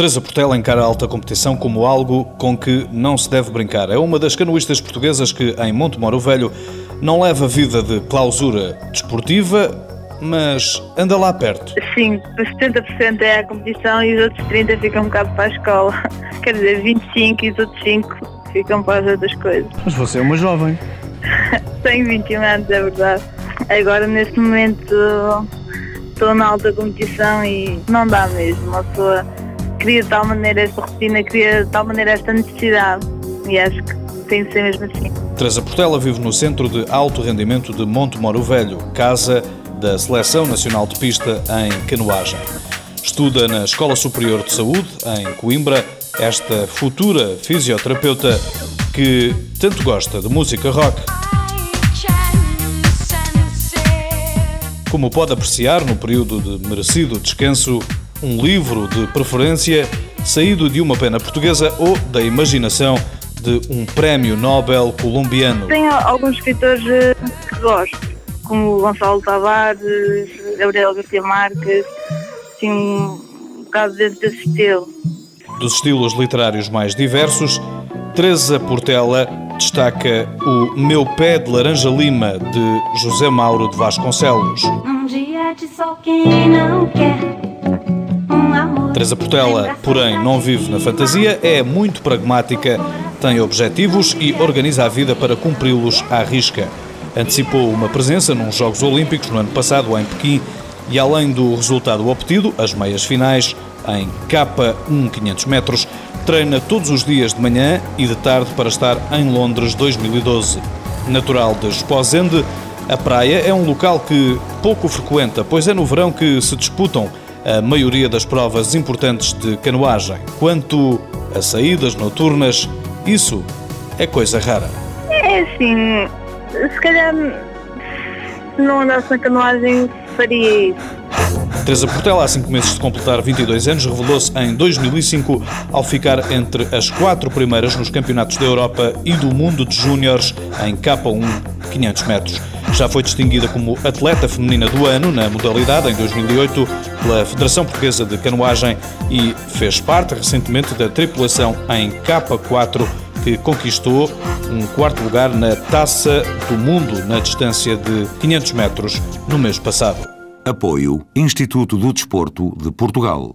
Teresa Portela encara a alta competição como algo com que não se deve brincar. É uma das canoístas portuguesas que, em Montemoro Velho, não leva vida de clausura desportiva, mas anda lá perto. Sim, 70% é a competição e os outros 30% ficam um bocado para a escola. Quer dizer, 25% e os outros 5% ficam para as outras coisas. Mas você é uma jovem. Tenho 21 anos, é verdade. Agora, neste momento, estou na alta competição e não dá mesmo. Uma pessoa queria de tal maneira esta rotina, queria de tal maneira esta necessidade e acho que tem de ser mesmo assim. Teresa Portela vive no Centro de Alto Rendimento de Monte Moro Velho, casa da Seleção Nacional de Pista em canoagem. Estuda na Escola Superior de Saúde, em Coimbra, esta futura fisioterapeuta que tanto gosta de música rock. Como pode apreciar, no período de merecido descanso, um livro de preferência saído de uma pena portuguesa ou da imaginação de um prémio Nobel colombiano. Tenho alguns escritores eh, que gosto, como Gonçalo Tavares, Gabriel Garcia Marques, assim, um bocado desse estilo. Dos estilos literários mais diversos, Teresa Portela destaca o Meu Pé de Laranja Lima, de José Mauro de Vasconcelos. Um dia de sol quem não quer Teresa Portela, porém, não vive na fantasia, é muito pragmática, tem objetivos e organiza a vida para cumpri-los à risca. Antecipou uma presença nos Jogos Olímpicos no ano passado em Pequim e, além do resultado obtido, as meias finais, em K1 500 metros, treina todos os dias de manhã e de tarde para estar em Londres 2012. Natural de Esposende, a praia é um local que pouco frequenta, pois é no verão que se disputam a maioria das provas importantes de canoagem. Quanto a saídas noturnas, isso é coisa rara. É assim, se calhar não andasse na canoagem Teresa Portela, há cinco meses de completar 22 anos, revelou-se em 2005 ao ficar entre as quatro primeiras nos campeonatos da Europa e do mundo de júniores em K1 500 metros. Já foi distinguida como atleta feminina do ano na modalidade em 2008 pela Federação Portuguesa de Canoagem e fez parte recentemente da tripulação em K4 que conquistou um quarto lugar na Taça do Mundo na distância de 500 metros no mês passado. Apoio Instituto do Desporto de Portugal.